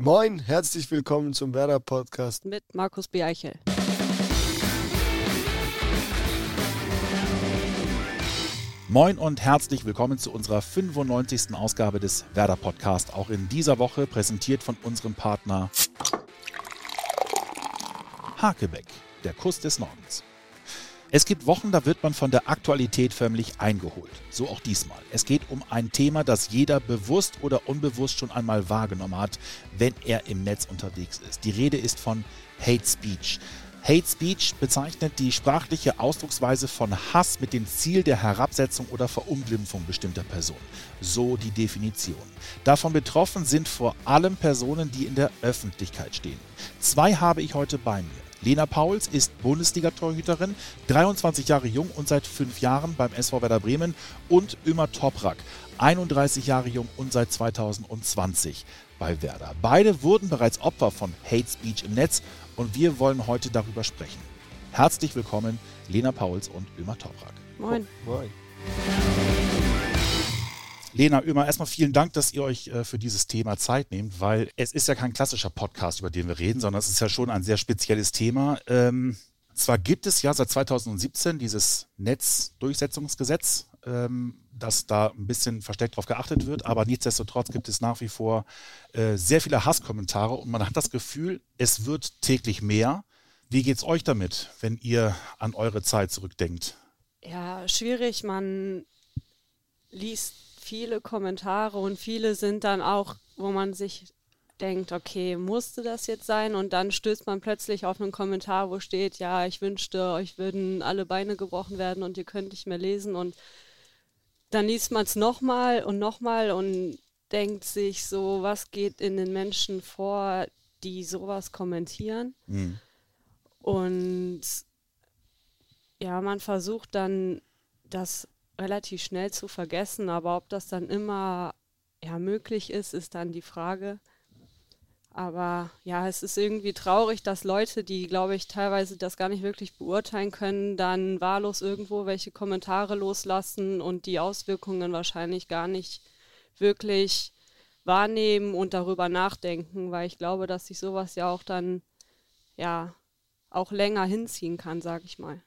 Moin, herzlich willkommen zum Werder Podcast mit Markus Beichel. Moin und herzlich willkommen zu unserer 95. Ausgabe des Werder Podcast. Auch in dieser Woche präsentiert von unserem Partner Hakebeck, der Kuss des Nordens. Es gibt Wochen, da wird man von der Aktualität förmlich eingeholt. So auch diesmal. Es geht um ein Thema, das jeder bewusst oder unbewusst schon einmal wahrgenommen hat, wenn er im Netz unterwegs ist. Die Rede ist von Hate Speech. Hate Speech bezeichnet die sprachliche Ausdrucksweise von Hass mit dem Ziel der Herabsetzung oder Verunglimpfung bestimmter Personen. So die Definition. Davon betroffen sind vor allem Personen, die in der Öffentlichkeit stehen. Zwei habe ich heute bei mir. Lena Pauls ist Bundesliga-Torhüterin, 23 Jahre jung und seit fünf Jahren beim SV Werder Bremen und Ömer Toprak, 31 Jahre jung und seit 2020 bei Werder. Beide wurden bereits Opfer von Hate Speech im Netz und wir wollen heute darüber sprechen. Herzlich willkommen, Lena Pauls und Ömer Toprak. Moin. Moin. Lena, Ömer, erstmal vielen Dank, dass ihr euch äh, für dieses Thema Zeit nehmt, weil es ist ja kein klassischer Podcast, über den wir reden, sondern es ist ja schon ein sehr spezielles Thema. Ähm, zwar gibt es ja seit 2017 dieses Netzdurchsetzungsgesetz, ähm, dass da ein bisschen versteckt darauf geachtet wird, aber nichtsdestotrotz gibt es nach wie vor äh, sehr viele Hasskommentare und man hat das Gefühl, es wird täglich mehr. Wie geht es euch damit, wenn ihr an eure Zeit zurückdenkt? Ja, schwierig. Man liest viele Kommentare und viele sind dann auch, wo man sich denkt, okay, musste das jetzt sein? Und dann stößt man plötzlich auf einen Kommentar, wo steht, ja, ich wünschte, euch würden alle Beine gebrochen werden und ihr könnt nicht mehr lesen. Und dann liest man es nochmal und nochmal und denkt sich so, was geht in den Menschen vor, die sowas kommentieren? Mhm. Und ja, man versucht dann das relativ schnell zu vergessen, aber ob das dann immer ja, möglich ist, ist dann die Frage. Aber ja, es ist irgendwie traurig, dass Leute, die, glaube ich, teilweise das gar nicht wirklich beurteilen können, dann wahllos irgendwo welche Kommentare loslassen und die Auswirkungen wahrscheinlich gar nicht wirklich wahrnehmen und darüber nachdenken, weil ich glaube, dass sich sowas ja auch dann ja auch länger hinziehen kann, sage ich mal.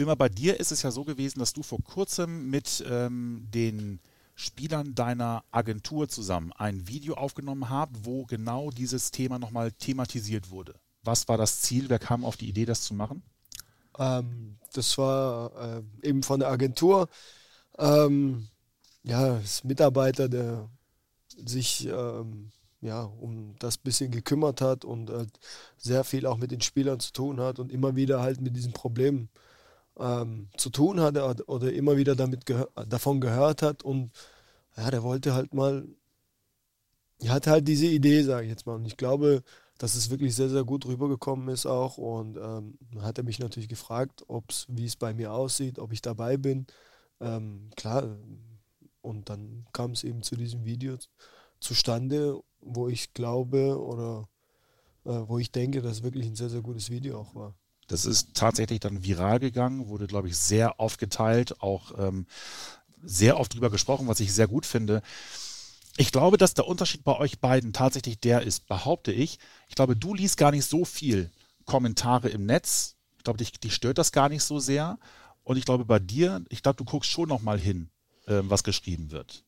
Ömer, bei dir ist es ja so gewesen, dass du vor kurzem mit ähm, den Spielern deiner Agentur zusammen ein Video aufgenommen habt, wo genau dieses Thema nochmal thematisiert wurde. Was war das Ziel? Wer kam auf die Idee, das zu machen? Ähm, das war äh, eben von der Agentur. Ähm, ja, das Mitarbeiter, der sich ähm, ja, um das bisschen gekümmert hat und äh, sehr viel auch mit den Spielern zu tun hat und immer wieder halt mit diesen Problemen ähm, zu tun hatte oder immer wieder damit gehör davon gehört hat und ja, der wollte halt mal, er hatte halt diese Idee, sage ich jetzt mal. Und ich glaube, dass es wirklich sehr, sehr gut rübergekommen ist auch. Und ähm, hat er mich natürlich gefragt, ob's, wie es bei mir aussieht, ob ich dabei bin. Ähm, klar, und dann kam es eben zu diesem Video zustande, wo ich glaube oder äh, wo ich denke, dass wirklich ein sehr, sehr gutes Video auch war. Das ist tatsächlich dann viral gegangen, wurde, glaube ich, sehr oft geteilt, auch ähm, sehr oft drüber gesprochen, was ich sehr gut finde. Ich glaube, dass der Unterschied bei euch beiden tatsächlich der ist, behaupte ich. Ich glaube, du liest gar nicht so viel Kommentare im Netz. Ich glaube, dich, dich stört das gar nicht so sehr. Und ich glaube, bei dir, ich glaube, du guckst schon noch mal hin, äh, was geschrieben wird.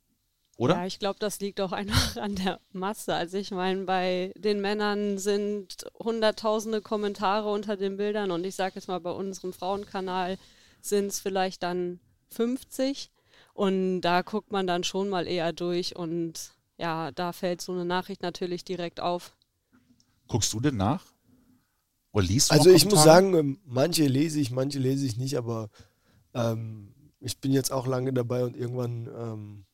Oder? Ja, ich glaube, das liegt auch einfach an der Masse. Also ich meine, bei den Männern sind hunderttausende Kommentare unter den Bildern und ich sage jetzt mal, bei unserem Frauenkanal sind es vielleicht dann 50 und da guckt man dann schon mal eher durch und ja, da fällt so eine Nachricht natürlich direkt auf. Guckst du denn nach? Oder liest du Also ich muss sagen, manche lese ich, manche lese ich nicht, aber ähm, ich bin jetzt auch lange dabei und irgendwann ähm,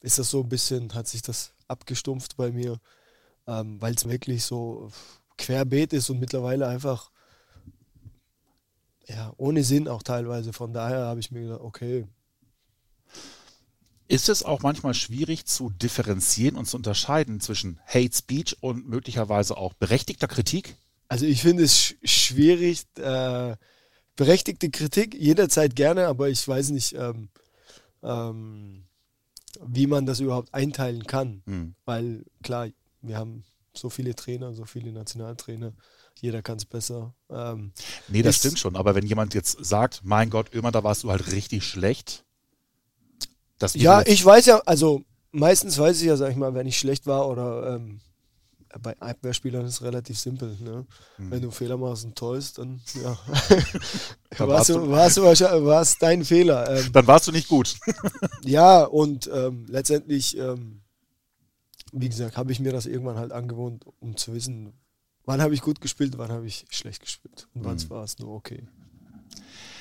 ist das so ein bisschen, hat sich das abgestumpft bei mir, ähm, weil es wirklich so querbeet ist und mittlerweile einfach ja, ohne Sinn auch teilweise. Von daher habe ich mir gedacht, okay. Ist es auch manchmal schwierig zu differenzieren und zu unterscheiden zwischen Hate Speech und möglicherweise auch berechtigter Kritik? Also ich finde es sch schwierig, äh, berechtigte Kritik jederzeit gerne, aber ich weiß nicht, ähm, ähm, wie man das überhaupt einteilen kann. Mhm. Weil klar, wir haben so viele Trainer, so viele Nationaltrainer. Jeder kann es besser. Ähm, nee, das stimmt schon. Aber wenn jemand jetzt sagt, mein Gott, Ömer, da warst du halt richtig schlecht. ja, ich weiß ja, also meistens weiß ich ja, sag ich mal, wenn ich schlecht war oder ähm, bei Abwehrspielern ist es relativ simpel. Ne? Mhm. Wenn du Fehler machst und täust, dann ja. dann warst, du, warst, du warst dein Fehler. Ähm, dann warst du nicht gut. ja, und ähm, letztendlich, ähm, wie gesagt, habe ich mir das irgendwann halt angewohnt, um zu wissen, wann habe ich gut gespielt, wann habe ich schlecht gespielt und wann mhm. war es nur okay.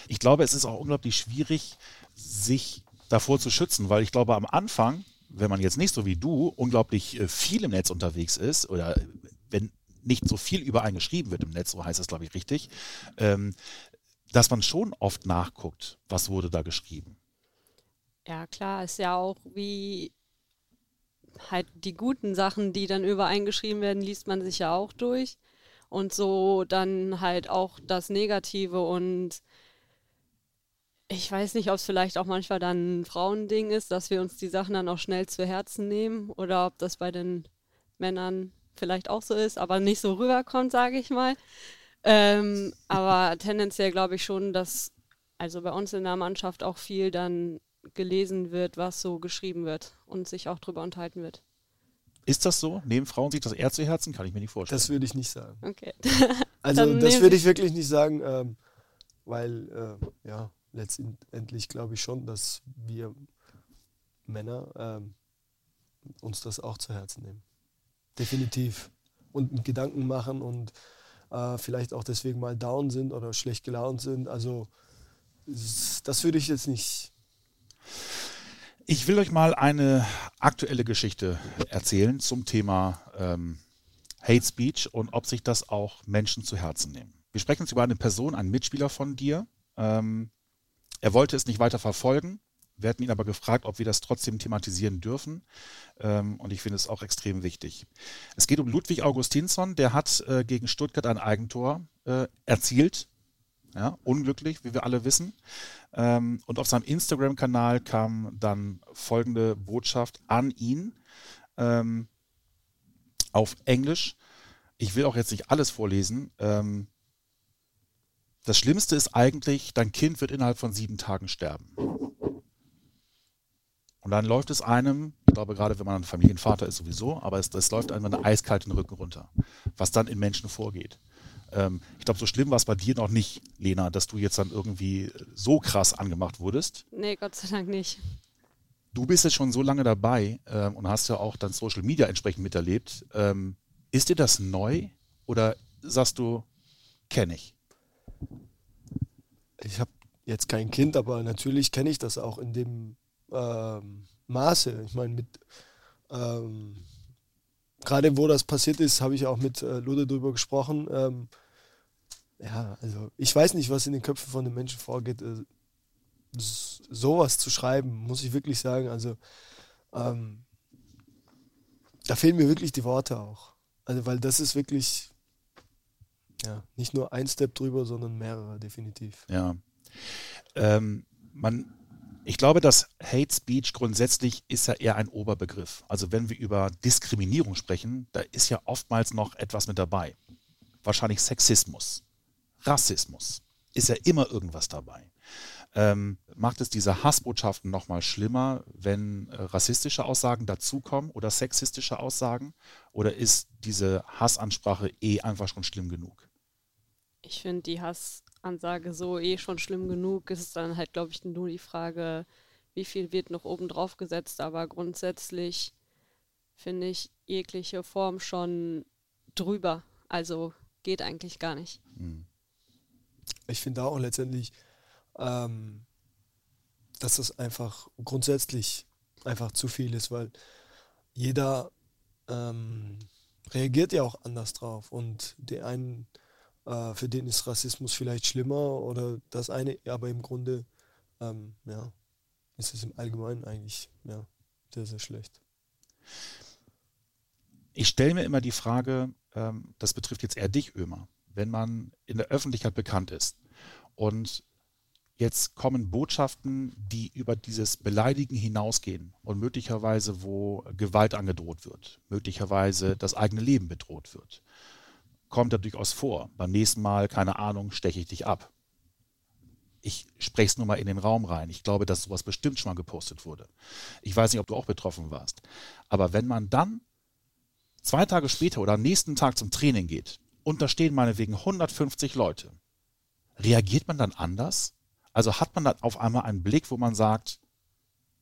Ich glaube, es ist auch unglaublich schwierig, sich davor zu schützen, weil ich glaube, am Anfang wenn man jetzt nicht so wie du unglaublich äh, viel im Netz unterwegs ist oder wenn nicht so viel über einen geschrieben wird im Netz, so heißt es, glaube ich, richtig, ähm, dass man schon oft nachguckt, was wurde da geschrieben. Ja, klar, ist ja auch wie halt die guten Sachen, die dann über einen geschrieben werden, liest man sich ja auch durch. Und so dann halt auch das Negative und ich weiß nicht, ob es vielleicht auch manchmal dann ein Frauending ist, dass wir uns die Sachen dann auch schnell zu Herzen nehmen oder ob das bei den Männern vielleicht auch so ist, aber nicht so rüberkommt, sage ich mal. Ähm, aber tendenziell glaube ich schon, dass also bei uns in der Mannschaft auch viel dann gelesen wird, was so geschrieben wird und sich auch drüber unterhalten wird. Ist das so? Nehmen Frauen sich das eher zu Herzen? Kann ich mir nicht vorstellen. Das würde ich nicht sagen. Okay. also das würde ich wirklich nicht sagen, ähm, weil äh, ja, letztendlich glaube ich schon, dass wir Männer ähm, uns das auch zu Herzen nehmen. Definitiv. Und Gedanken machen und äh, vielleicht auch deswegen mal down sind oder schlecht gelaunt sind. Also das würde ich jetzt nicht. Ich will euch mal eine aktuelle Geschichte erzählen zum Thema ähm, Hate Speech und ob sich das auch Menschen zu Herzen nehmen. Wir sprechen jetzt über eine Person, einen Mitspieler von dir, ähm, er wollte es nicht weiter verfolgen. Wir hatten ihn aber gefragt, ob wir das trotzdem thematisieren dürfen. Ähm, und ich finde es auch extrem wichtig. Es geht um Ludwig Augustinsson, der hat äh, gegen Stuttgart ein Eigentor äh, erzielt. Ja, unglücklich, wie wir alle wissen. Ähm, und auf seinem Instagram-Kanal kam dann folgende Botschaft an ihn ähm, auf Englisch. Ich will auch jetzt nicht alles vorlesen. Das Schlimmste ist eigentlich, dein Kind wird innerhalb von sieben Tagen sterben. Und dann läuft es einem, ich glaube gerade wenn man ein Familienvater ist sowieso, aber es, es läuft einem eine eiskalt den Rücken runter, was dann in Menschen vorgeht. Ähm, ich glaube, so schlimm war es bei dir noch nicht, Lena, dass du jetzt dann irgendwie so krass angemacht wurdest. Nee, Gott sei Dank nicht. Du bist jetzt schon so lange dabei ähm, und hast ja auch dann Social Media entsprechend miterlebt. Ähm, ist dir das neu oder sagst du, kenne ich? Ich habe jetzt kein Kind, aber natürlich kenne ich das auch in dem ähm, Maße. Ich meine, mit ähm, gerade wo das passiert ist, habe ich auch mit äh, Lude drüber gesprochen. Ähm, ja, also ich weiß nicht, was in den Köpfen von den Menschen vorgeht. Äh, sowas zu schreiben, muss ich wirklich sagen. Also ähm, da fehlen mir wirklich die Worte auch. Also weil das ist wirklich ja, nicht nur ein Step drüber, sondern mehrere, definitiv. Ja. Ähm, man, ich glaube, dass Hate Speech grundsätzlich ist ja eher ein Oberbegriff. Also wenn wir über Diskriminierung sprechen, da ist ja oftmals noch etwas mit dabei. Wahrscheinlich Sexismus, Rassismus, ist ja immer irgendwas dabei. Ähm, macht es diese Hassbotschaften nochmal schlimmer, wenn äh, rassistische Aussagen dazukommen oder sexistische Aussagen? Oder ist diese Hassansprache eh einfach schon schlimm genug? Ich finde die Hassansage so eh schon schlimm genug. Es ist dann halt, glaube ich, nur die Frage, wie viel wird noch oben drauf gesetzt. Aber grundsätzlich finde ich jegliche Form schon drüber. Also geht eigentlich gar nicht. Hm. Ich finde auch letztendlich, ähm, dass das einfach grundsätzlich einfach zu viel ist, weil jeder ähm, reagiert ja auch anders drauf und die einen äh, für den ist Rassismus vielleicht schlimmer oder das eine, aber im Grunde ähm, ja, ist es im Allgemeinen eigentlich ja, sehr, sehr schlecht. Ich stelle mir immer die Frage, ähm, das betrifft jetzt eher dich, Ömer, wenn man in der Öffentlichkeit bekannt ist und Jetzt kommen Botschaften, die über dieses Beleidigen hinausgehen und möglicherweise, wo Gewalt angedroht wird, möglicherweise das eigene Leben bedroht wird. Kommt ja durchaus vor. Beim nächsten Mal, keine Ahnung, steche ich dich ab. Ich spreche es nur mal in den Raum rein. Ich glaube, dass sowas bestimmt schon mal gepostet wurde. Ich weiß nicht, ob du auch betroffen warst. Aber wenn man dann zwei Tage später oder am nächsten Tag zum Training geht und da stehen meinetwegen 150 Leute, reagiert man dann anders? Also hat man dann auf einmal einen Blick, wo man sagt,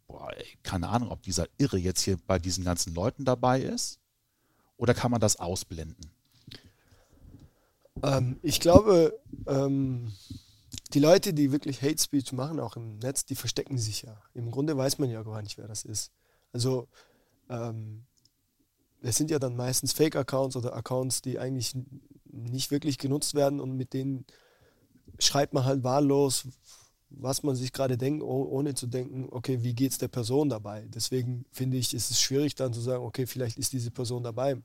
boah, ey, keine Ahnung, ob dieser Irre jetzt hier bei diesen ganzen Leuten dabei ist? Oder kann man das ausblenden? Ähm, ich glaube, ähm, die Leute, die wirklich Hate Speech machen, auch im Netz, die verstecken sich ja. Im Grunde weiß man ja gar nicht, wer das ist. Also ähm, es sind ja dann meistens Fake-Accounts oder Accounts, die eigentlich nicht wirklich genutzt werden und mit denen schreibt man halt wahllos, was man sich gerade denkt, ohne zu denken, okay, wie geht es der Person dabei? Deswegen finde ich, ist es schwierig dann zu sagen, okay, vielleicht ist diese Person dabei.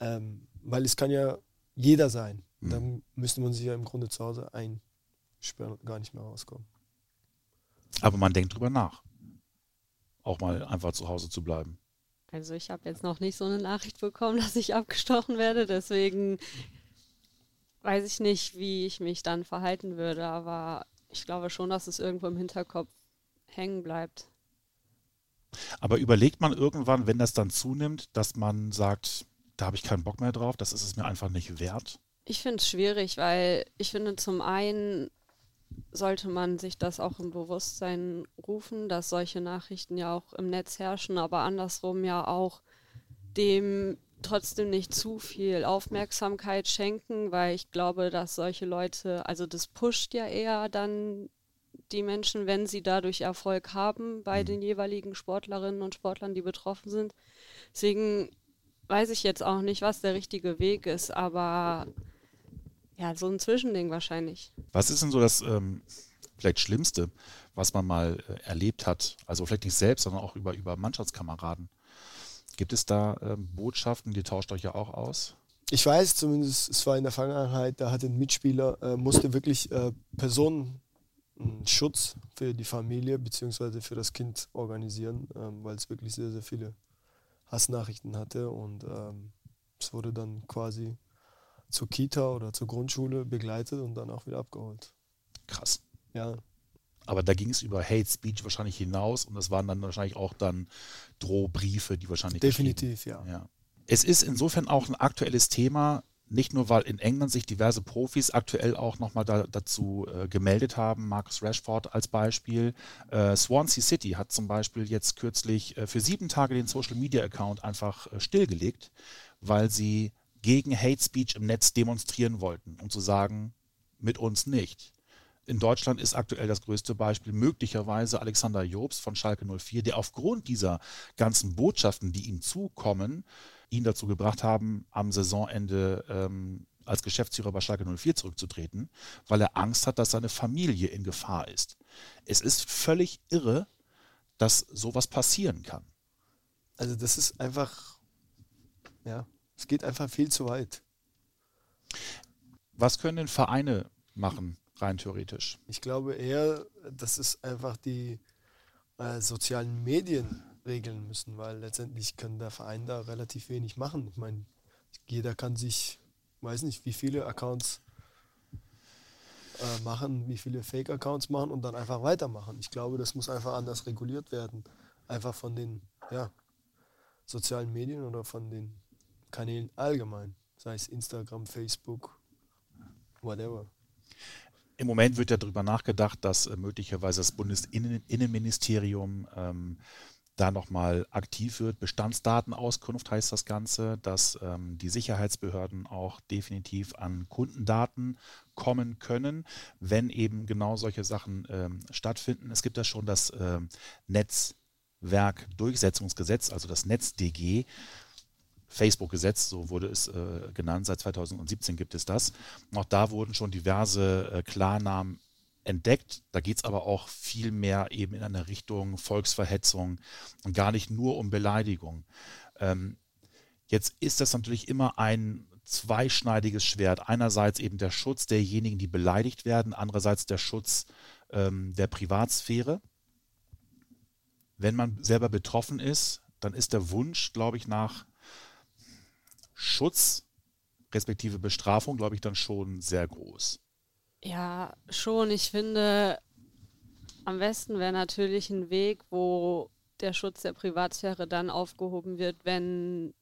Ähm, weil es kann ja jeder sein. Mhm. Dann müsste man sich ja im Grunde zu Hause einsperren und gar nicht mehr rauskommen. Aber man denkt drüber nach. Auch mal einfach zu Hause zu bleiben. Also ich habe jetzt noch nicht so eine Nachricht bekommen, dass ich abgestochen werde. Deswegen weiß ich nicht, wie ich mich dann verhalten würde, aber ich glaube schon, dass es irgendwo im Hinterkopf hängen bleibt. Aber überlegt man irgendwann, wenn das dann zunimmt, dass man sagt, da habe ich keinen Bock mehr drauf, das ist es mir einfach nicht wert? Ich finde es schwierig, weil ich finde, zum einen sollte man sich das auch im Bewusstsein rufen, dass solche Nachrichten ja auch im Netz herrschen, aber andersrum ja auch dem trotzdem nicht zu viel Aufmerksamkeit schenken, weil ich glaube, dass solche Leute, also das pusht ja eher dann die Menschen, wenn sie dadurch Erfolg haben bei mhm. den jeweiligen Sportlerinnen und Sportlern, die betroffen sind. Deswegen weiß ich jetzt auch nicht, was der richtige Weg ist, aber ja, so ein Zwischending wahrscheinlich. Was ist denn so das ähm, vielleicht Schlimmste, was man mal äh, erlebt hat? Also vielleicht nicht selbst, sondern auch über, über Mannschaftskameraden. Gibt es da ähm, Botschaften, die tauscht euch ja auch aus? Ich weiß zumindest, es war in der Vergangenheit, da hat ein Mitspieler, äh, musste wirklich äh, Personenschutz für die Familie bzw. für das Kind organisieren, ähm, weil es wirklich sehr, sehr viele Hassnachrichten hatte und ähm, es wurde dann quasi zur Kita oder zur Grundschule begleitet und dann auch wieder abgeholt. Krass. Ja, aber da ging es über Hate Speech wahrscheinlich hinaus und das waren dann wahrscheinlich auch dann Drohbriefe, die wahrscheinlich. Definitiv, ja. ja. Es ist insofern auch ein aktuelles Thema, nicht nur, weil in England sich diverse Profis aktuell auch nochmal da, dazu äh, gemeldet haben, Marcus Rashford als Beispiel. Äh, Swansea City hat zum Beispiel jetzt kürzlich äh, für sieben Tage den Social Media Account einfach äh, stillgelegt, weil sie gegen Hate Speech im Netz demonstrieren wollten, um zu sagen, mit uns nicht. In Deutschland ist aktuell das größte Beispiel möglicherweise Alexander Jobs von Schalke 04, der aufgrund dieser ganzen Botschaften, die ihm zukommen, ihn dazu gebracht haben, am Saisonende ähm, als Geschäftsführer bei Schalke 04 zurückzutreten, weil er Angst hat, dass seine Familie in Gefahr ist. Es ist völlig irre, dass sowas passieren kann. Also das ist einfach, ja, es geht einfach viel zu weit. Was können denn Vereine machen, rein theoretisch? Ich glaube eher, dass es einfach die äh, sozialen Medien regeln müssen, weil letztendlich kann der Verein da relativ wenig machen. Ich meine, jeder kann sich, weiß nicht, wie viele Accounts äh, machen, wie viele Fake-Accounts machen und dann einfach weitermachen. Ich glaube, das muss einfach anders reguliert werden. Einfach von den ja, sozialen Medien oder von den Kanälen allgemein. Sei es Instagram, Facebook, whatever. Im Moment wird ja darüber nachgedacht, dass äh, möglicherweise das Bundesinnenministerium ähm, da nochmal aktiv wird. Bestandsdatenauskunft heißt das Ganze, dass ähm, die Sicherheitsbehörden auch definitiv an Kundendaten kommen können, wenn eben genau solche Sachen ähm, stattfinden. Es gibt ja schon das ähm, Netzwerkdurchsetzungsgesetz, also das NetzDG. Facebook-Gesetz, so wurde es äh, genannt, seit 2017 gibt es das. Auch da wurden schon diverse äh, Klarnamen entdeckt. Da geht es aber auch viel mehr eben in eine Richtung Volksverhetzung und gar nicht nur um Beleidigung. Ähm, jetzt ist das natürlich immer ein zweischneidiges Schwert. Einerseits eben der Schutz derjenigen, die beleidigt werden, andererseits der Schutz ähm, der Privatsphäre. Wenn man selber betroffen ist, dann ist der Wunsch, glaube ich, nach Schutz respektive Bestrafung, glaube ich, dann schon sehr groß. Ja, schon. Ich finde, am besten wäre natürlich ein Weg, wo der Schutz der Privatsphäre dann aufgehoben wird, wenn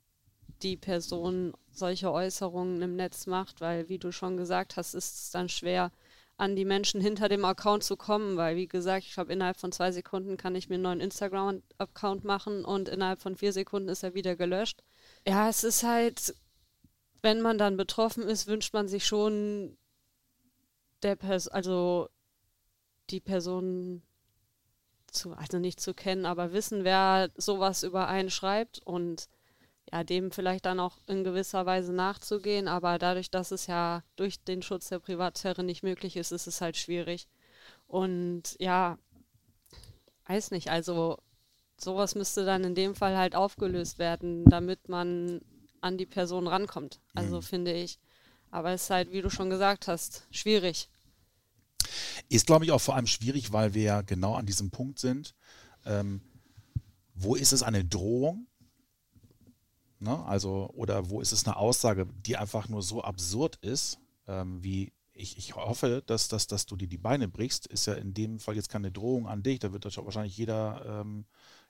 die Person solche Äußerungen im Netz macht, weil, wie du schon gesagt hast, ist es dann schwer, an die Menschen hinter dem Account zu kommen, weil, wie gesagt, ich glaube, innerhalb von zwei Sekunden kann ich mir einen neuen Instagram-Account machen und innerhalb von vier Sekunden ist er wieder gelöscht. Ja, es ist halt, wenn man dann betroffen ist, wünscht man sich schon der Person, also die Person zu, also nicht zu kennen, aber wissen, wer sowas über einen schreibt und ja, dem vielleicht dann auch in gewisser Weise nachzugehen, aber dadurch, dass es ja durch den Schutz der Privatsphäre nicht möglich ist, ist es halt schwierig. Und ja, weiß nicht, also sowas müsste dann in dem Fall halt aufgelöst werden, damit man an die Person rankommt. Also mhm. finde ich. Aber es ist halt, wie du schon gesagt hast, schwierig. Ist, glaube ich, auch vor allem schwierig, weil wir ja genau an diesem Punkt sind. Ähm, wo ist es eine Drohung? Ne? Also, oder wo ist es eine Aussage, die einfach nur so absurd ist, ähm, wie ich, ich hoffe, dass, dass, dass du dir die Beine brichst, ist ja in dem Fall jetzt keine Drohung an dich. Da wird wahrscheinlich jeder ähm,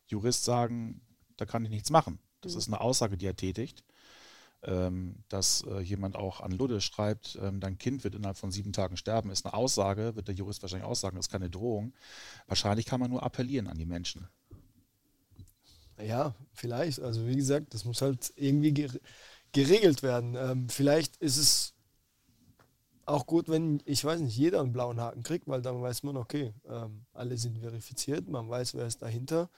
Jurist sagen, da kann ich nichts machen. Das mhm. ist eine Aussage, die er tätigt ähm, dass äh, jemand auch an Ludde schreibt, ähm, dein Kind wird innerhalb von sieben Tagen sterben, ist eine Aussage, wird der Jurist wahrscheinlich aussagen, das ist keine Drohung. Wahrscheinlich kann man nur appellieren an die Menschen. Ja, vielleicht. Also wie gesagt, das muss halt irgendwie geregelt werden. Ähm, vielleicht ist es auch gut, wenn, ich weiß nicht, jeder einen blauen Haken kriegt, weil dann weiß man, okay, ähm, alle sind verifiziert, man weiß, wer ist dahinter.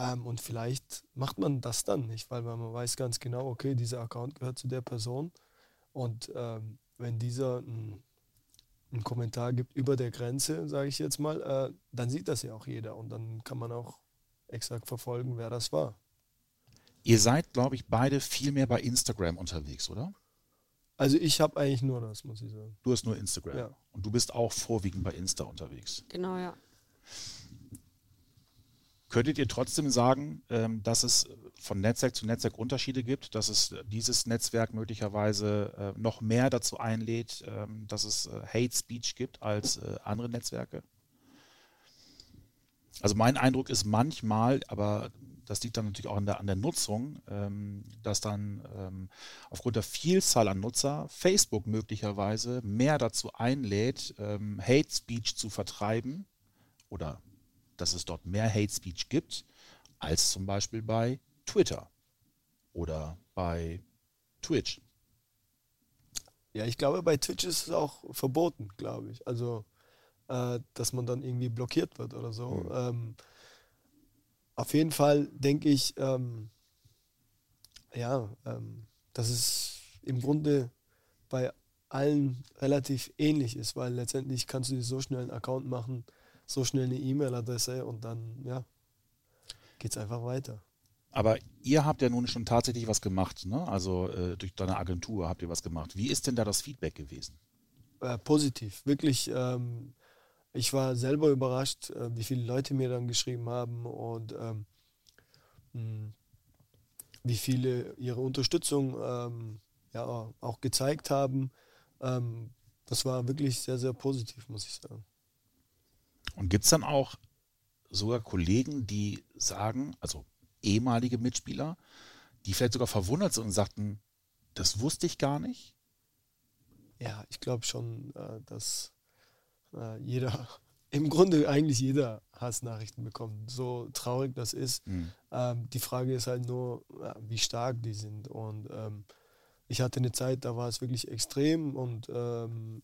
Ähm, und vielleicht macht man das dann nicht, weil man weiß ganz genau, okay, dieser Account gehört zu der Person. Und ähm, wenn dieser einen, einen Kommentar gibt über der Grenze, sage ich jetzt mal, äh, dann sieht das ja auch jeder. Und dann kann man auch exakt verfolgen, wer das war. Ihr seid, glaube ich, beide viel mehr bei Instagram unterwegs, oder? Also ich habe eigentlich nur das, muss ich sagen. Du hast nur Instagram. Ja. Und du bist auch vorwiegend bei Insta unterwegs. Genau, ja. Könntet ihr trotzdem sagen, ähm, dass es von Netzwerk zu Netzwerk Unterschiede gibt, dass es dieses Netzwerk möglicherweise äh, noch mehr dazu einlädt, ähm, dass es äh, Hate Speech gibt als äh, andere Netzwerke? Also mein Eindruck ist manchmal, aber das liegt dann natürlich auch an der, an der Nutzung, ähm, dass dann aufgrund der Vielzahl an Nutzer Facebook möglicherweise mehr dazu einlädt, Hate Speech zu vertreiben oder dass es dort mehr Hate Speech gibt als zum Beispiel bei Twitter oder bei Twitch. Ja, ich glaube, bei Twitch ist es auch verboten, glaube ich. Also, äh, dass man dann irgendwie blockiert wird oder so. Mhm. Ähm, auf jeden Fall denke ich, ähm, ja, ähm, dass es im Grunde bei allen relativ ähnlich ist, weil letztendlich kannst du dir so schnell einen Account machen, so schnell eine E-Mail-Adresse und dann, ja, geht es einfach weiter. Aber ihr habt ja nun schon tatsächlich was gemacht, ne? Also äh, durch deine Agentur habt ihr was gemacht. Wie ist denn da das Feedback gewesen? Äh, positiv, wirklich. Ähm, ich war selber überrascht, äh, wie viele Leute mir dann geschrieben haben und ähm, hm, wie viele ihre Unterstützung ähm, ja, auch gezeigt haben. Ähm, das war wirklich sehr, sehr positiv, muss ich sagen. Und gibt es dann auch sogar Kollegen, die sagen, also ehemalige Mitspieler, die vielleicht sogar verwundert sind und sagten, das wusste ich gar nicht? Ja, ich glaube schon, äh, dass äh, jeder, im Grunde eigentlich jeder Hassnachrichten bekommt. So traurig das ist. Mhm. die Frage ist halt nur, wie stark die sind. Und ähm, ich hatte eine Zeit, da war es wirklich extrem und ähm,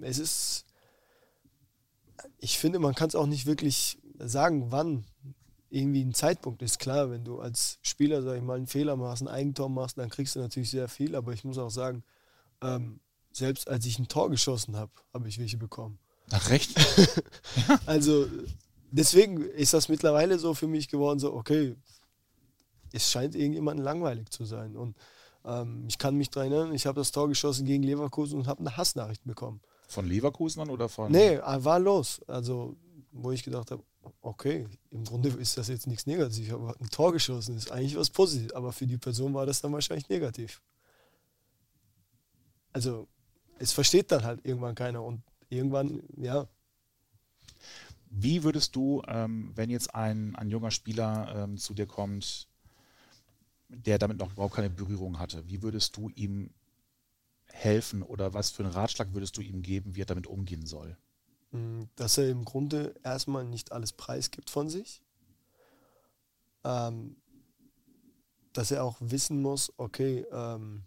es ist ich finde, man kann es auch nicht wirklich sagen, wann irgendwie ein Zeitpunkt ist. Klar, wenn du als Spieler, sag ich mal, einen Fehler machst, ein Eigentor machst, dann kriegst du natürlich sehr viel. Aber ich muss auch sagen, ähm, selbst als ich ein Tor geschossen habe, habe ich welche bekommen. Ach, recht? also deswegen ist das mittlerweile so für mich geworden, so, okay, es scheint irgendjemandem langweilig zu sein. Und ähm, ich kann mich daran erinnern, ich habe das Tor geschossen gegen Leverkusen und habe eine Hassnachricht bekommen. Von Leverkusen dann oder von? Nee, war los. Also, wo ich gedacht habe, okay, im Grunde ist das jetzt nichts Negatives. Habe ein Tor geschossen, ist eigentlich was Positives. Aber für die Person war das dann wahrscheinlich negativ. Also, es versteht dann halt irgendwann keiner. Und irgendwann, ja, wie würdest du, ähm, wenn jetzt ein, ein junger Spieler ähm, zu dir kommt, der damit noch überhaupt keine Berührung hatte, wie würdest du ihm helfen oder was für einen Ratschlag würdest du ihm geben, wie er damit umgehen soll? Mm, dass er im Grunde erstmal nicht alles preisgibt von sich. Ähm, dass er auch wissen muss, okay, ähm,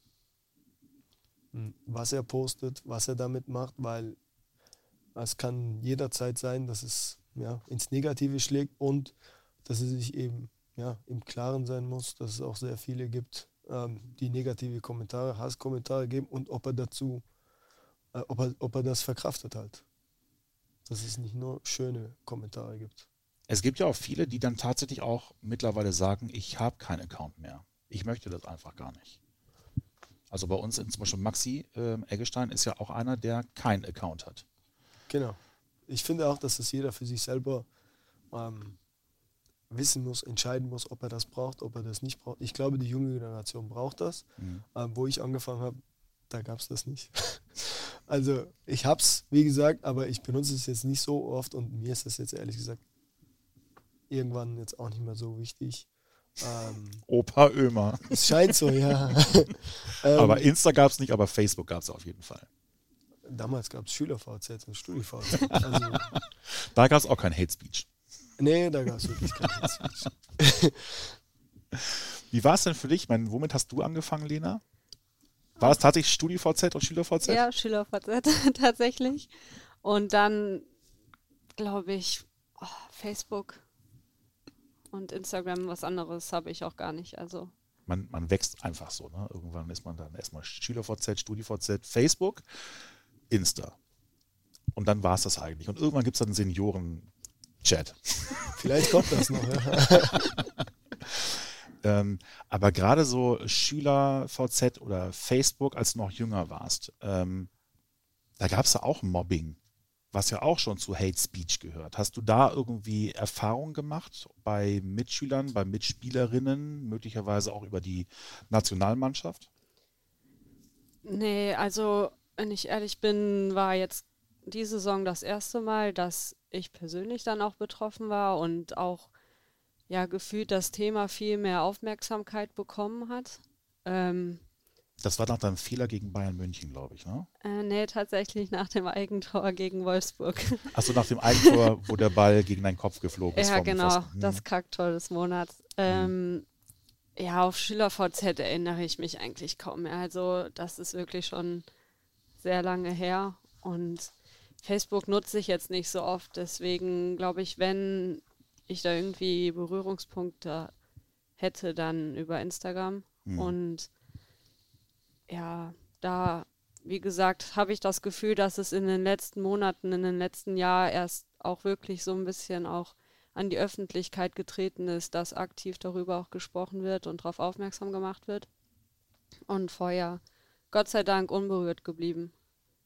hm, was er postet, was er damit macht, weil es kann jederzeit sein, dass es ja, ins Negative schlägt und dass er sich eben ja, im Klaren sein muss, dass es auch sehr viele gibt, ähm, die negative Kommentare, Hasskommentare geben und ob er dazu, äh, ob, er, ob er das verkraftet halt. Dass es nicht nur schöne Kommentare gibt. Es gibt ja auch viele, die dann tatsächlich auch mittlerweile sagen, ich habe keinen Account mehr. Ich möchte das einfach gar nicht. Also bei uns zum Beispiel Maxi äh, Eggestein ist ja auch einer, der keinen Account hat. Genau. Ich finde auch, dass das jeder für sich selber ähm, wissen muss, entscheiden muss, ob er das braucht, ob er das nicht braucht. Ich glaube, die junge Generation braucht das. Mhm. Ähm, wo ich angefangen habe, da gab es das nicht. also ich habe es, wie gesagt, aber ich benutze es jetzt nicht so oft und mir ist das jetzt ehrlich gesagt irgendwann jetzt auch nicht mehr so wichtig. Ähm, Opa Ömer. Es scheint so, ja. ähm, aber Insta gab es nicht, aber Facebook gab es auf jeden Fall. Damals gab es Schüler-VZ und Studi-VZ. Also, da gab es auch kein Hate Speech. Nee, da gab es wirklich kein Hate Speech. Wie war es denn für dich? Ich meine, womit hast du angefangen, Lena? War es tatsächlich Studi-VZ und Schüler-VZ? Ja, Schüler-VZ tatsächlich. Und dann, glaube ich, oh, Facebook und Instagram, was anderes habe ich auch gar nicht. Also man, man wächst einfach so. Ne? Irgendwann ist man dann erstmal Schüler-VZ, Studi-VZ, Facebook. Insta. Und dann war es das eigentlich. Und irgendwann gibt es dann einen Senioren-Chat. Vielleicht kommt das noch, ja. ähm, aber gerade so Schüler-VZ oder Facebook, als du noch jünger warst, ähm, da gab es ja auch Mobbing, was ja auch schon zu Hate Speech gehört. Hast du da irgendwie Erfahrungen gemacht bei Mitschülern, bei Mitspielerinnen, möglicherweise auch über die Nationalmannschaft? Nee, also wenn ich ehrlich bin, war jetzt die Saison das erste Mal, dass ich persönlich dann auch betroffen war und auch ja gefühlt das Thema viel mehr Aufmerksamkeit bekommen hat. Ähm, das war nach deinem Fehler gegen Bayern München, glaube ich, ne? Äh, nee, tatsächlich nach dem Eigentor gegen Wolfsburg. Achso, nach dem Eigentor, wo der Ball gegen deinen Kopf geflogen ist. Ja, genau, hm. das Kacktor des Monats. Ähm, hm. Ja, auf Schüler-VZ erinnere ich mich eigentlich kaum mehr. Also, das ist wirklich schon sehr lange her und Facebook nutze ich jetzt nicht so oft. Deswegen glaube ich, wenn ich da irgendwie Berührungspunkte hätte, dann über Instagram. Mhm. Und ja, da, wie gesagt, habe ich das Gefühl, dass es in den letzten Monaten, in den letzten Jahren erst auch wirklich so ein bisschen auch an die Öffentlichkeit getreten ist, dass aktiv darüber auch gesprochen wird und darauf aufmerksam gemacht wird. Und vorher Gott sei Dank unberührt geblieben.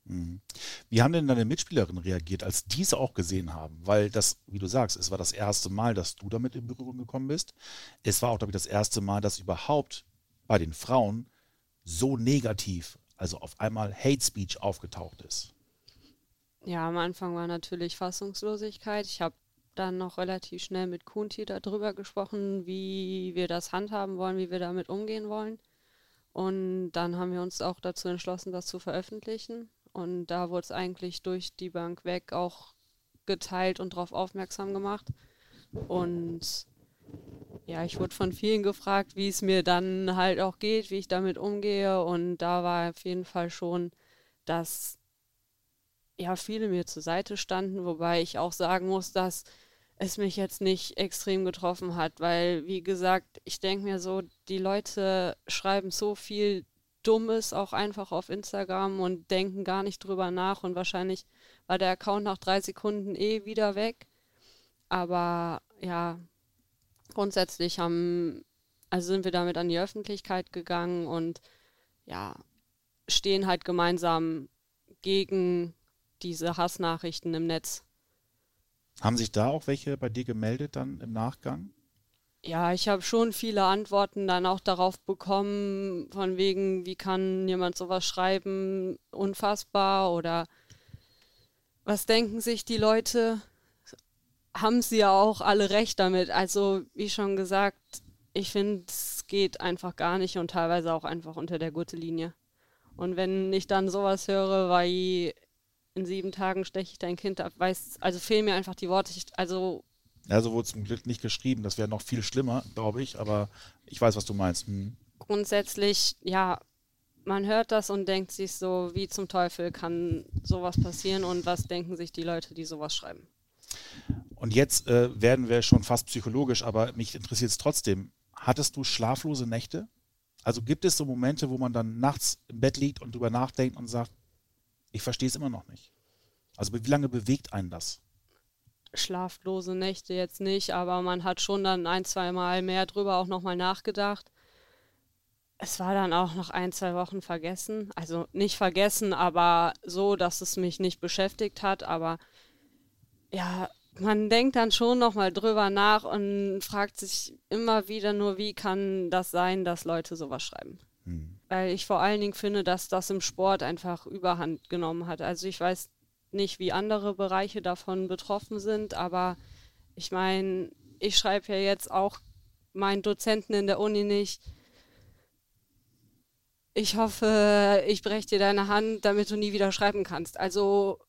Mhm. Wie haben denn deine Mitspielerinnen reagiert, als diese auch gesehen haben? Weil das, wie du sagst, es war das erste Mal, dass du damit in Berührung gekommen bist. Es war auch, glaube ich, das erste Mal, dass überhaupt bei den Frauen so negativ, also auf einmal Hate Speech aufgetaucht ist. Ja, am Anfang war natürlich Fassungslosigkeit. Ich habe dann noch relativ schnell mit Kunti darüber gesprochen, wie wir das handhaben wollen, wie wir damit umgehen wollen. Und dann haben wir uns auch dazu entschlossen, das zu veröffentlichen. Und da wurde es eigentlich durch die Bank weg auch geteilt und darauf aufmerksam gemacht. Und ja, ich wurde von vielen gefragt, wie es mir dann halt auch geht, wie ich damit umgehe. Und da war auf jeden Fall schon, dass ja viele mir zur Seite standen, wobei ich auch sagen muss, dass es mich jetzt nicht extrem getroffen hat, weil, wie gesagt, ich denke mir so, die Leute schreiben so viel Dummes auch einfach auf Instagram und denken gar nicht drüber nach und wahrscheinlich war der Account nach drei Sekunden eh wieder weg. Aber ja, grundsätzlich haben, also sind wir damit an die Öffentlichkeit gegangen und ja, stehen halt gemeinsam gegen diese Hassnachrichten im Netz. Haben sich da auch welche bei dir gemeldet dann im Nachgang? Ja, ich habe schon viele Antworten dann auch darauf bekommen, von wegen, wie kann jemand sowas schreiben, unfassbar oder was denken sich die Leute? Haben sie ja auch alle recht damit. Also, wie schon gesagt, ich finde, es geht einfach gar nicht und teilweise auch einfach unter der Gürtellinie. Und wenn ich dann sowas höre, weil in sieben Tagen steche ich dein Kind ab, weiß, also fehlen mir einfach die Worte. Ich, also also wurde zum Glück nicht geschrieben, das wäre noch viel schlimmer, glaube ich, aber ich weiß, was du meinst. Hm. Grundsätzlich, ja, man hört das und denkt sich so, wie zum Teufel kann sowas passieren und was denken sich die Leute, die sowas schreiben. Und jetzt äh, werden wir schon fast psychologisch, aber mich interessiert es trotzdem. Hattest du schlaflose Nächte? Also gibt es so Momente, wo man dann nachts im Bett liegt und drüber nachdenkt und sagt, ich verstehe es immer noch nicht. Also wie lange bewegt einen das? Schlaflose Nächte jetzt nicht, aber man hat schon dann ein, zwei Mal mehr drüber auch nochmal nachgedacht. Es war dann auch noch ein, zwei Wochen vergessen. Also nicht vergessen, aber so, dass es mich nicht beschäftigt hat. Aber ja, man denkt dann schon nochmal drüber nach und fragt sich immer wieder nur, wie kann das sein, dass Leute sowas schreiben. Hm. Weil ich vor allen Dingen finde, dass das im Sport einfach überhand genommen hat. Also ich weiß nicht, wie andere Bereiche davon betroffen sind, aber ich meine, ich schreibe ja jetzt auch meinen Dozenten in der Uni nicht. Ich hoffe, ich breche dir deine Hand, damit du nie wieder schreiben kannst. Also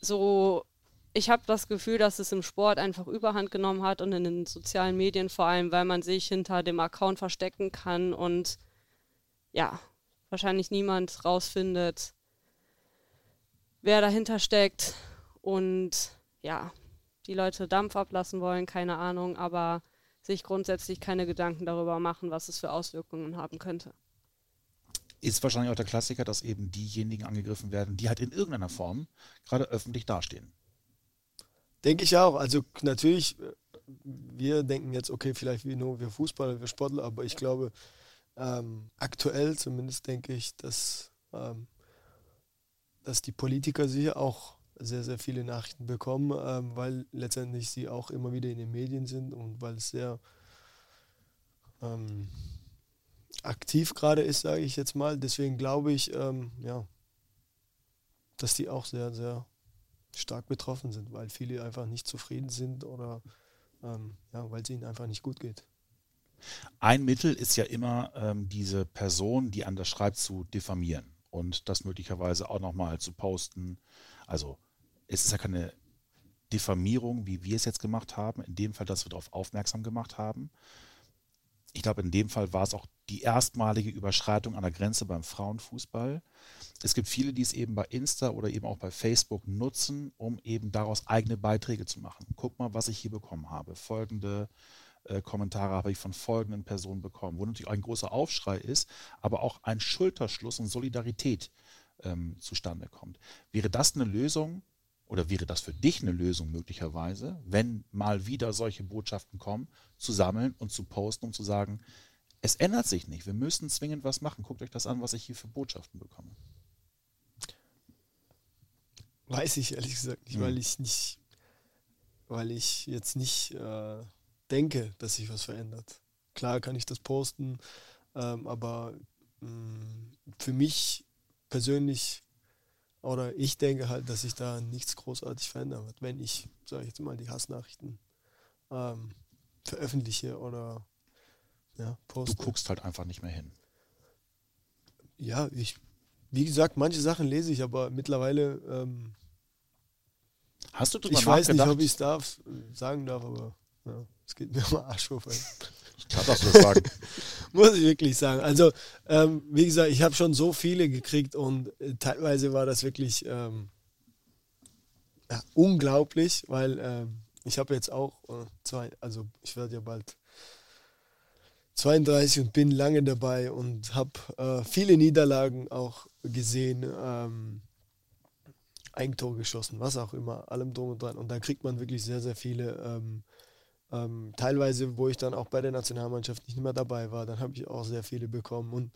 so, ich habe das Gefühl, dass es im Sport einfach Überhand genommen hat und in den sozialen Medien vor allem, weil man sich hinter dem Account verstecken kann und ja, wahrscheinlich niemand rausfindet, wer dahinter steckt und ja, die Leute Dampf ablassen wollen, keine Ahnung, aber sich grundsätzlich keine Gedanken darüber machen, was es für Auswirkungen haben könnte. Ist wahrscheinlich auch der Klassiker, dass eben diejenigen angegriffen werden, die halt in irgendeiner Form gerade öffentlich dastehen. Denke ich auch. Also natürlich, wir denken jetzt, okay, vielleicht wie nur wir Fußballer, wir Sportler, aber ich glaube, ähm, aktuell zumindest denke ich, dass ähm, dass die Politiker sicher auch sehr, sehr viele Nachrichten bekommen, ähm, weil letztendlich sie auch immer wieder in den Medien sind und weil es sehr ähm, aktiv gerade ist, sage ich jetzt mal. Deswegen glaube ich, ähm, ja, dass die auch sehr, sehr stark betroffen sind, weil viele einfach nicht zufrieden sind oder ähm, ja, weil es ihnen einfach nicht gut geht. Ein Mittel ist ja immer, ähm, diese Person, die anders schreibt, zu diffamieren und das möglicherweise auch nochmal zu posten. Also es ist ja keine Diffamierung, wie wir es jetzt gemacht haben. In dem Fall, dass wir darauf aufmerksam gemacht haben. Ich glaube, in dem Fall war es auch die erstmalige Überschreitung einer Grenze beim Frauenfußball. Es gibt viele, die es eben bei Insta oder eben auch bei Facebook nutzen, um eben daraus eigene Beiträge zu machen. Guck mal, was ich hier bekommen habe. Folgende äh, Kommentare habe ich von folgenden Personen bekommen, wo natürlich ein großer Aufschrei ist, aber auch ein Schulterschluss und Solidarität ähm, zustande kommt. Wäre das eine Lösung oder wäre das für dich eine Lösung möglicherweise, wenn mal wieder solche Botschaften kommen, zu sammeln und zu posten, um zu sagen, es ändert sich nicht, wir müssen zwingend was machen. Guckt euch das an, was ich hier für Botschaften bekomme. Weiß ich ehrlich gesagt nicht, hm. weil ich nicht, weil ich jetzt nicht äh, denke, dass sich was verändert. Klar kann ich das posten, ähm, aber mh, mm, für mich persönlich oder ich denke halt, dass sich da nichts großartig verändern wird, wenn ich, sage ich jetzt mal, die Hassnachrichten ähm, veröffentliche oder ja, poste. Du guckst halt einfach nicht mehr hin. Ja, ich, wie gesagt, manche Sachen lese ich, aber mittlerweile. Ähm, Hast du drüber Ich weiß nicht, ob ich es darf, sagen darf, aber ja. Es geht mir am Arsch. Klar darfst du das sagen. Muss ich wirklich sagen. Also, ähm, wie gesagt, ich habe schon so viele gekriegt und äh, teilweise war das wirklich ähm, ja, unglaublich, weil ähm, ich habe jetzt auch äh, zwei, also ich werde ja bald 32 und bin lange dabei und habe äh, viele Niederlagen auch gesehen, ähm, Eigentor geschossen, was auch immer, allem drum und dran. Und da kriegt man wirklich sehr, sehr viele ähm, ähm, teilweise, wo ich dann auch bei der Nationalmannschaft nicht mehr dabei war, dann habe ich auch sehr viele bekommen. Und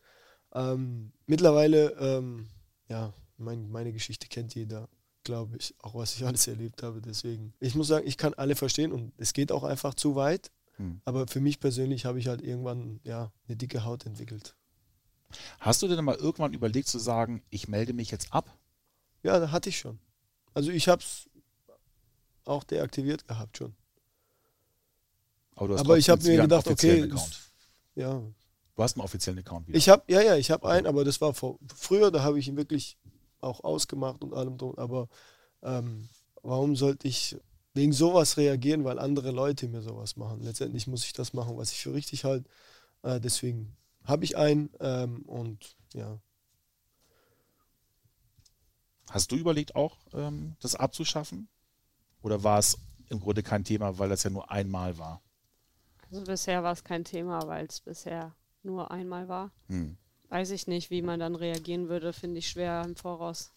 ähm, mittlerweile, ähm, ja, mein, meine Geschichte kennt jeder, glaube ich, auch was ich alles erlebt habe. Deswegen, ich muss sagen, ich kann alle verstehen und es geht auch einfach zu weit. Hm. Aber für mich persönlich habe ich halt irgendwann ja eine dicke Haut entwickelt. Hast du denn mal irgendwann überlegt zu sagen, ich melde mich jetzt ab? Ja, da hatte ich schon. Also ich habe es auch deaktiviert gehabt schon. Aber, aber ich habe mir gedacht, okay, ja. Du hast einen offiziellen Account wieder. Ich habe, ja, ja, ich habe einen, aber das war vor, früher, da habe ich ihn wirklich auch ausgemacht und allem drum. Aber ähm, warum sollte ich wegen sowas reagieren, weil andere Leute mir sowas machen? Letztendlich muss ich das machen, was ich für richtig halte. Äh, deswegen habe ich einen ähm, und ja. Hast du überlegt auch, ähm, das abzuschaffen? Oder war es im Grunde kein Thema, weil das ja nur einmal war? Also bisher war es kein Thema, weil es bisher nur einmal war. Hm. Weiß ich nicht, wie man dann reagieren würde, finde ich schwer im Voraus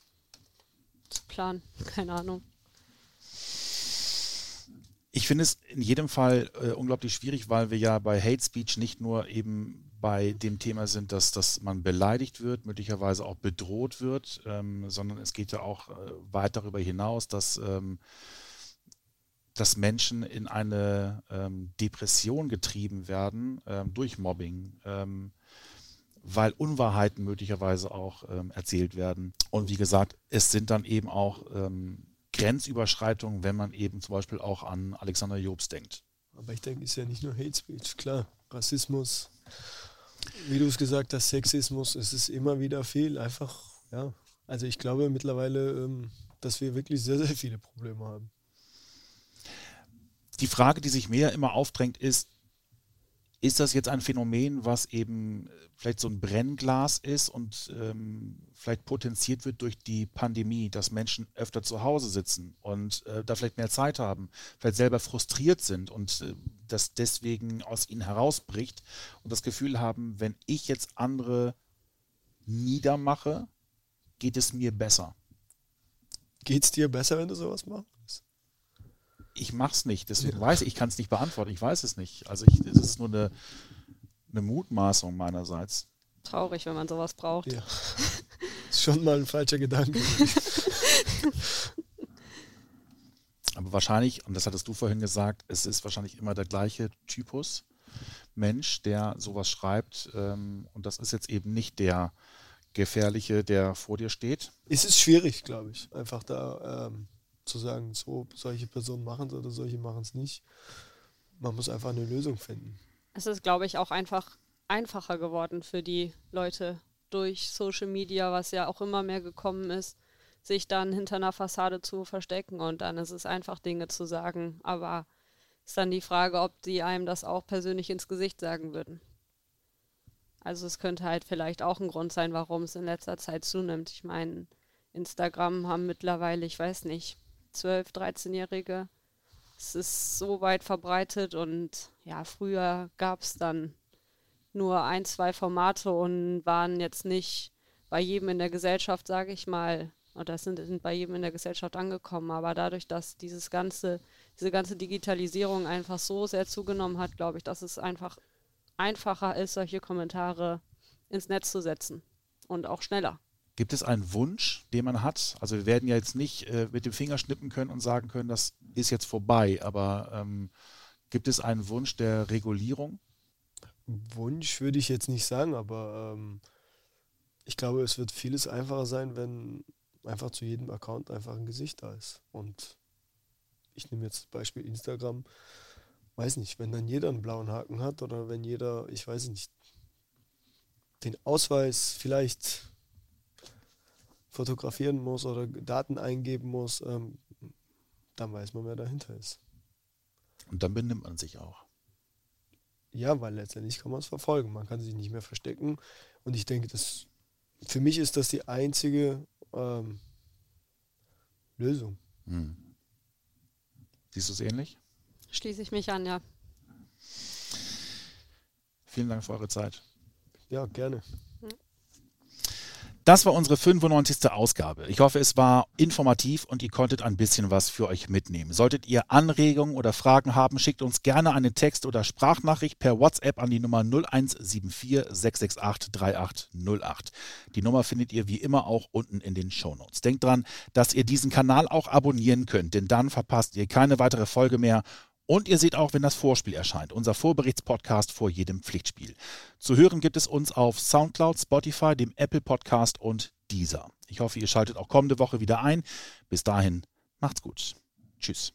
zu planen. Keine Ahnung. Ich finde es in jedem Fall äh, unglaublich schwierig, weil wir ja bei Hate Speech nicht nur eben bei dem Thema sind, dass, dass man beleidigt wird, möglicherweise auch bedroht wird, ähm, sondern es geht ja auch äh, weit darüber hinaus, dass, ähm, dass Menschen in eine ähm, Depression getrieben werden ähm, durch Mobbing, ähm, weil Unwahrheiten möglicherweise auch ähm, erzählt werden. Und wie gesagt, es sind dann eben auch Grenzüberschreitungen, wenn man eben zum Beispiel auch an Alexander Jobs denkt. Aber ich denke, es ist ja nicht nur Hate Speech, klar. Rassismus, wie du es gesagt hast, Sexismus, es ist immer wieder viel. Einfach, ja. Also ich glaube mittlerweile, ähm, dass wir wirklich sehr, sehr viele Probleme haben. Die Frage, die sich mir immer aufdrängt, ist, ist das jetzt ein Phänomen, was eben vielleicht so ein Brennglas ist und ähm, vielleicht potenziert wird durch die Pandemie, dass Menschen öfter zu Hause sitzen und äh, da vielleicht mehr Zeit haben, vielleicht selber frustriert sind und äh, das deswegen aus ihnen herausbricht und das Gefühl haben, wenn ich jetzt andere niedermache, geht es mir besser. Geht es dir besser, wenn du sowas machst? Ich mache es nicht. Deswegen weiß ich, ich kann es nicht beantworten. Ich weiß es nicht. Also ich, das ist nur eine, eine Mutmaßung meinerseits. Traurig, wenn man sowas braucht. Ja. ist schon mal ein falscher Gedanke. Aber wahrscheinlich, und das hattest du vorhin gesagt, es ist wahrscheinlich immer der gleiche Typus Mensch, der sowas schreibt. Ähm, und das ist jetzt eben nicht der gefährliche, der vor dir steht. Es ist schwierig, glaube ich, einfach da ähm, zu sagen, so solche Personen machen es oder solche machen es nicht. Man muss einfach eine Lösung finden. Es ist, glaube ich, auch einfach einfacher geworden für die Leute durch Social Media, was ja auch immer mehr gekommen ist, sich dann hinter einer Fassade zu verstecken und dann ist es einfach Dinge zu sagen. Aber ist dann die Frage, ob die einem das auch persönlich ins Gesicht sagen würden. Also es könnte halt vielleicht auch ein Grund sein, warum es in letzter Zeit zunimmt. Ich meine, Instagram haben mittlerweile, ich weiß nicht, 12-, 13-Jährige. Es ist so weit verbreitet und ja, früher gab es dann nur ein, zwei Formate und waren jetzt nicht bei jedem in der Gesellschaft, sage ich mal, oder sind, sind bei jedem in der Gesellschaft angekommen. Aber dadurch, dass dieses ganze, diese ganze Digitalisierung einfach so sehr zugenommen hat, glaube ich, dass es einfach einfacher ist, solche Kommentare ins Netz zu setzen und auch schneller. Gibt es einen Wunsch, den man hat? Also wir werden ja jetzt nicht äh, mit dem Finger schnippen können und sagen können, das ist jetzt vorbei, aber ähm, gibt es einen Wunsch der Regulierung? Wunsch würde ich jetzt nicht sagen, aber ähm, ich glaube, es wird vieles einfacher sein, wenn einfach zu jedem Account einfach ein Gesicht da ist. Und ich nehme jetzt das Beispiel Instagram, weiß nicht, wenn dann jeder einen blauen Haken hat oder wenn jeder, ich weiß nicht, den Ausweis vielleicht fotografieren muss oder Daten eingeben muss, ähm, dann weiß man, wer dahinter ist. Und dann benimmt man sich auch. Ja, weil letztendlich kann man es verfolgen. Man kann sich nicht mehr verstecken. Und ich denke, das, für mich ist das die einzige ähm, Lösung. Hm. Siehst du es ähnlich? Schließe ich mich an, ja. Vielen Dank für eure Zeit. Ja, gerne. Das war unsere 95. Ausgabe. Ich hoffe, es war informativ und ihr konntet ein bisschen was für euch mitnehmen. Solltet ihr Anregungen oder Fragen haben, schickt uns gerne eine Text- oder Sprachnachricht per WhatsApp an die Nummer 0174 668 3808. Die Nummer findet ihr wie immer auch unten in den Shownotes. Denkt dran, dass ihr diesen Kanal auch abonnieren könnt, denn dann verpasst ihr keine weitere Folge mehr und ihr seht auch, wenn das Vorspiel erscheint, unser Vorberichtspodcast vor jedem Pflichtspiel. Zu hören gibt es uns auf Soundcloud, Spotify, dem Apple Podcast und dieser. Ich hoffe, ihr schaltet auch kommende Woche wieder ein. Bis dahin, macht's gut. Tschüss.